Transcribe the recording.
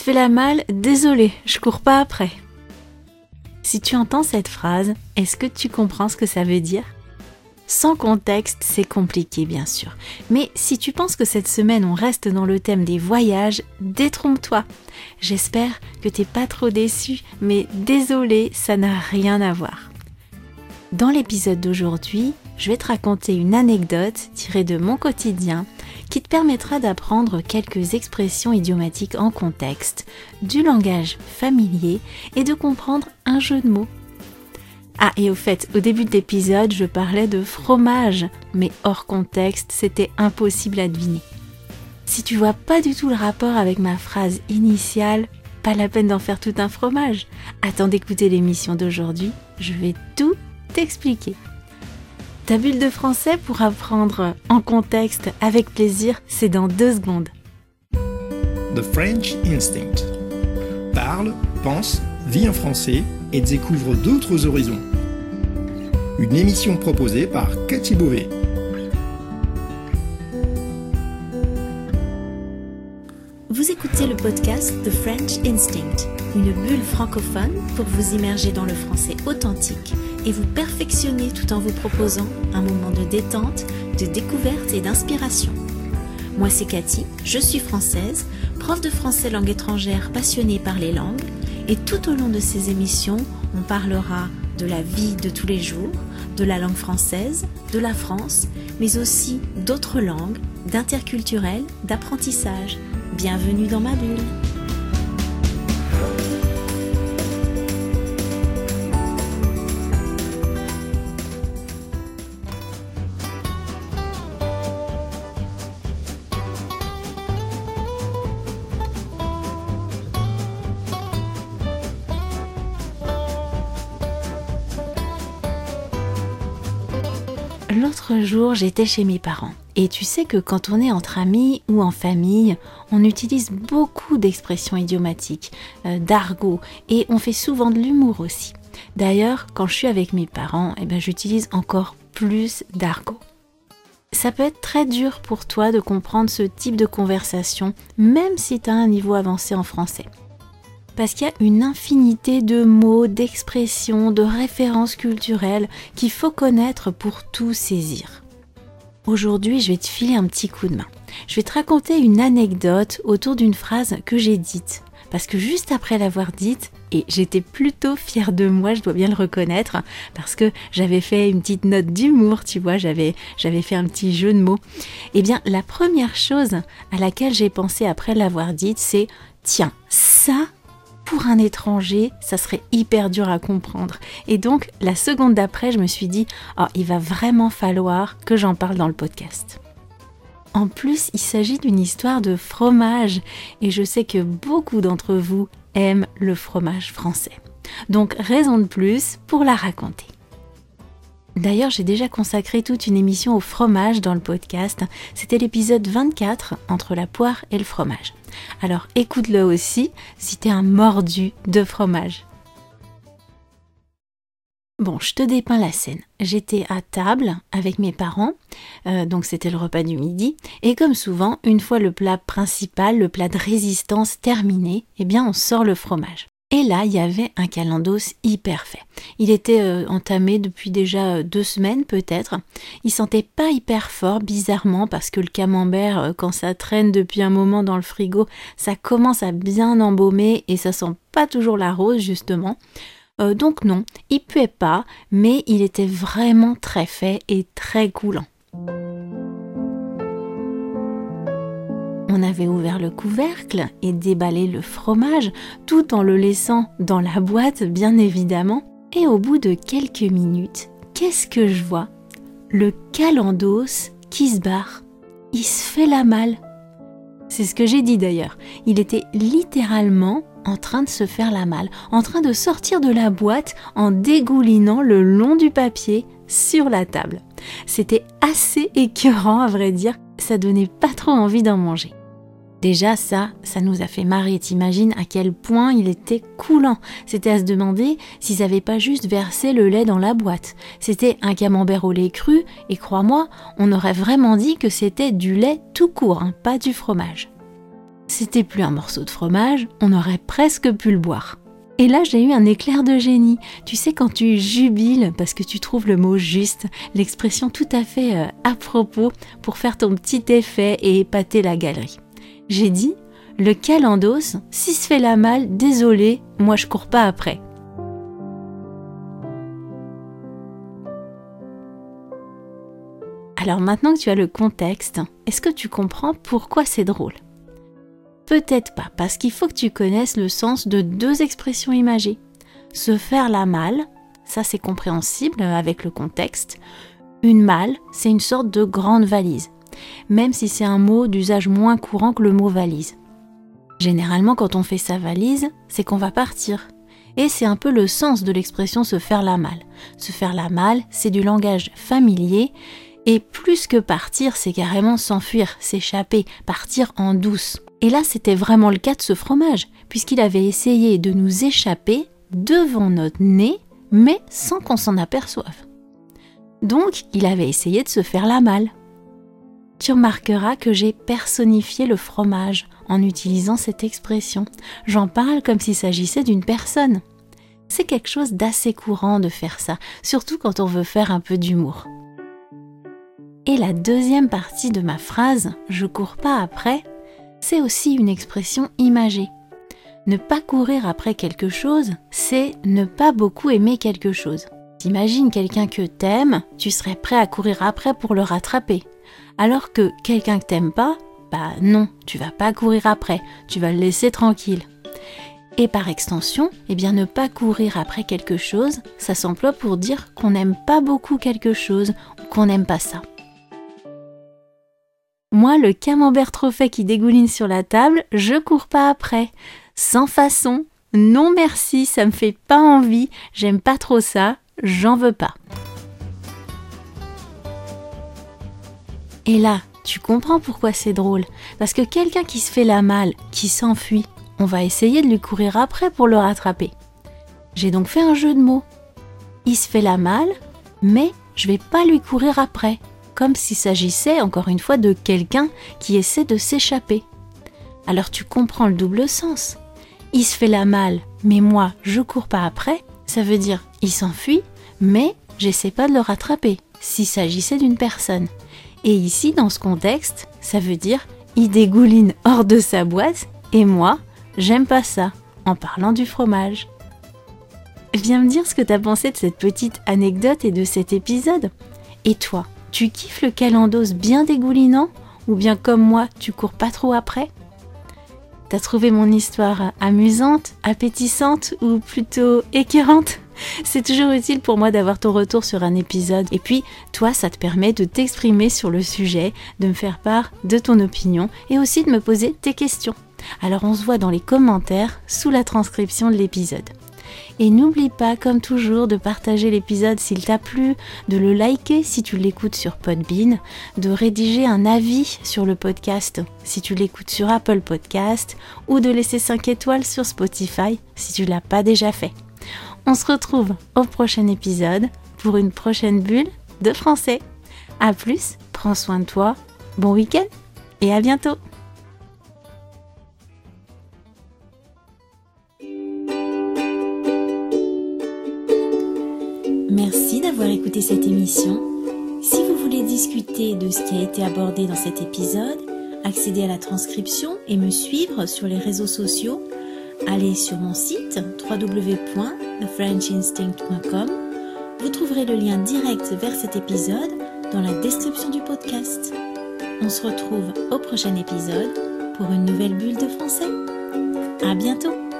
Fait la malle, désolé, je cours pas après. Si tu entends cette phrase, est-ce que tu comprends ce que ça veut dire? Sans contexte, c'est compliqué bien sûr. Mais si tu penses que cette semaine on reste dans le thème des voyages, détrompe-toi. J'espère que t'es pas trop déçu, mais désolé, ça n'a rien à voir. Dans l'épisode d'aujourd'hui, je vais te raconter une anecdote tirée de mon quotidien qui te permettra d'apprendre quelques expressions idiomatiques en contexte, du langage familier et de comprendre un jeu de mots ah, et au fait, au début de l'épisode, je parlais de fromage, mais hors contexte, c'était impossible à deviner. Si tu vois pas du tout le rapport avec ma phrase initiale, pas la peine d'en faire tout un fromage. Attends d'écouter l'émission d'aujourd'hui, je vais tout t'expliquer. Ta bulle de français pour apprendre en contexte avec plaisir, c'est dans deux secondes. The French Instinct. Parle, pense, vis en français et découvre d'autres horizons. Une émission proposée par Cathy Beauvais. Vous écoutez le podcast The French Instinct, une bulle francophone pour vous immerger dans le français authentique et vous perfectionner tout en vous proposant un moment de détente, de découverte et d'inspiration. Moi c'est Cathy, je suis française, prof de français langue étrangère passionnée par les langues et tout au long de ces émissions, on parlera de la vie de tous les jours, de la langue française, de la France, mais aussi d'autres langues, d'interculturel, d'apprentissage. Bienvenue dans ma bulle. L'autre jour, j'étais chez mes parents. Et tu sais que quand on est entre amis ou en famille, on utilise beaucoup d'expressions idiomatiques, euh, d'argot, et on fait souvent de l'humour aussi. D'ailleurs, quand je suis avec mes parents, eh ben, j'utilise encore plus d'argot. Ça peut être très dur pour toi de comprendre ce type de conversation, même si tu as un niveau avancé en français parce qu'il y a une infinité de mots, d'expressions, de références culturelles qu'il faut connaître pour tout saisir. Aujourd'hui, je vais te filer un petit coup de main. Je vais te raconter une anecdote autour d'une phrase que j'ai dite. Parce que juste après l'avoir dite, et j'étais plutôt fière de moi, je dois bien le reconnaître, parce que j'avais fait une petite note d'humour, tu vois, j'avais, j'avais fait un petit jeu de mots. Eh bien, la première chose à laquelle j'ai pensé après l'avoir dite, c'est tiens, ça, pour un étranger, ça serait hyper dur à comprendre. Et donc, la seconde d'après, je me suis dit, oh, il va vraiment falloir que j'en parle dans le podcast. En plus, il s'agit d'une histoire de fromage, et je sais que beaucoup d'entre vous aiment le fromage français. Donc, raison de plus pour la raconter. D'ailleurs, j'ai déjà consacré toute une émission au fromage dans le podcast. C'était l'épisode 24 entre la poire et le fromage. Alors écoute-le aussi si t'es un mordu de fromage. Bon, je te dépeins la scène. J'étais à table avec mes parents, euh, donc c'était le repas du midi, et comme souvent, une fois le plat principal, le plat de résistance terminé, eh bien on sort le fromage. Et là, il y avait un calendos hyper fait. Il était euh, entamé depuis déjà euh, deux semaines peut-être. Il sentait pas hyper fort, bizarrement, parce que le camembert, euh, quand ça traîne depuis un moment dans le frigo, ça commence à bien embaumer et ça sent pas toujours la rose justement. donc non, il puait pas, mais il était vraiment très fait et très coulant. On avait ouvert le couvercle et déballé le fromage, tout en le laissant dans la boîte, bien évidemment. Et au bout de quelques minutes, qu'est-ce que je vois? Le calendos qui se barre. Il se fait la malle. C'est ce que j'ai dit d'ailleurs. Il était littéralement en train de se faire la malle, en train de sortir de la boîte en dégoulinant le long du papier sur la table. C'était assez écœurant à vrai dire, ça donnait pas trop envie d'en manger. Déjà ça, ça nous a fait marrer, t'imagines à quel point il était coulant. C'était à se demander s'ils n'avaient pas juste versé le lait dans la boîte. C'était un camembert au lait cru, et crois-moi, on aurait vraiment dit que c'était du lait tout court, hein, pas du fromage. c'était plus un morceau de fromage, on aurait presque pu le boire. Et là, j'ai eu un éclair de génie. Tu sais, quand tu jubiles parce que tu trouves le mot juste, l'expression tout à fait euh, à propos pour faire ton petit effet et épater la galerie. J'ai dit, le calendos, si se fait la malle, désolé, moi je cours pas après. Alors maintenant que tu as le contexte, est-ce que tu comprends pourquoi c'est drôle? Peut-être pas, parce qu'il faut que tu connaisses le sens de deux expressions imagées. Se faire la malle, ça c'est compréhensible avec le contexte. Une malle, c'est une sorte de grande valise, même si c'est un mot d'usage moins courant que le mot valise. Généralement, quand on fait sa valise, c'est qu'on va partir. Et c'est un peu le sens de l'expression se faire la malle. Se faire la malle, c'est du langage familier et plus que partir, c'est carrément s'enfuir, s'échapper, partir en douce. Et là, c'était vraiment le cas de ce fromage, puisqu'il avait essayé de nous échapper devant notre nez, mais sans qu'on s'en aperçoive. Donc, il avait essayé de se faire la malle. Tu remarqueras que j'ai personnifié le fromage en utilisant cette expression. J'en parle comme s'il s'agissait d'une personne. C'est quelque chose d'assez courant de faire ça, surtout quand on veut faire un peu d'humour. Et la deuxième partie de ma phrase, je cours pas après, c'est aussi une expression imagée. Ne pas courir après quelque chose, c'est ne pas beaucoup aimer quelque chose. T'imagines quelqu'un que t'aimes, tu serais prêt à courir après pour le rattraper. Alors que quelqu'un que t'aimes pas, bah non, tu vas pas courir après, tu vas le laisser tranquille. Et par extension, eh bien ne pas courir après quelque chose, ça s'emploie pour dire qu'on n'aime pas beaucoup quelque chose ou qu'on n'aime pas ça. Moi, le camembert trop fait qui dégouline sur la table, je cours pas après. Sans façon. Non merci, ça me fait pas envie, j'aime pas trop ça, j'en veux pas. Et là, tu comprends pourquoi c'est drôle. Parce que quelqu'un qui se fait la malle, qui s'enfuit, on va essayer de lui courir après pour le rattraper. J'ai donc fait un jeu de mots. Il se fait la malle, mais je vais pas lui courir après comme s'il s'agissait encore une fois de quelqu'un qui essaie de s'échapper. Alors tu comprends le double sens. Il se fait la malle, mais moi je cours pas après, ça veut dire il s'enfuit, mais j'essaie pas de le rattraper, s'il s'agissait d'une personne. Et ici, dans ce contexte, ça veut dire il dégouline hors de sa boîte, et moi, j'aime pas ça, en parlant du fromage. Viens me dire ce que t'as pensé de cette petite anecdote et de cet épisode. Et toi, tu kiffes le calendos bien dégoulinant ou bien comme moi, tu cours pas trop après? T'as trouvé mon histoire amusante, appétissante ou plutôt écœurante? c'est toujours utile pour moi d'avoir ton retour sur un épisode. Et puis, toi, ça te permet de t'exprimer sur le sujet, de me faire part de ton opinion et aussi de me poser tes questions. Alors on se voit dans les commentaires sous la transcription de l'épisode. Et n'oublie pas, comme toujours, de partager l'épisode s'il t'a plu, de le liker si tu l'écoutes sur Podbean, de rédiger un avis sur le podcast si tu l'écoutes sur Apple Podcast, ou de laisser 5 étoiles sur Spotify si tu l'as pas déjà fait. On se retrouve au prochain épisode pour une prochaine bulle de français. A plus, prends soin de toi, bon week-end et à bientôt Merci d'avoir écouté cette émission. Si vous voulez discuter de ce qui a été abordé dans cet épisode, accéder à la transcription et me suivre sur les réseaux sociaux, allez sur mon site www.thefrenchinstinct.com. Vous trouverez le lien direct vers cet épisode dans la description du podcast. On se retrouve au prochain épisode pour une nouvelle bulle de français. À bientôt!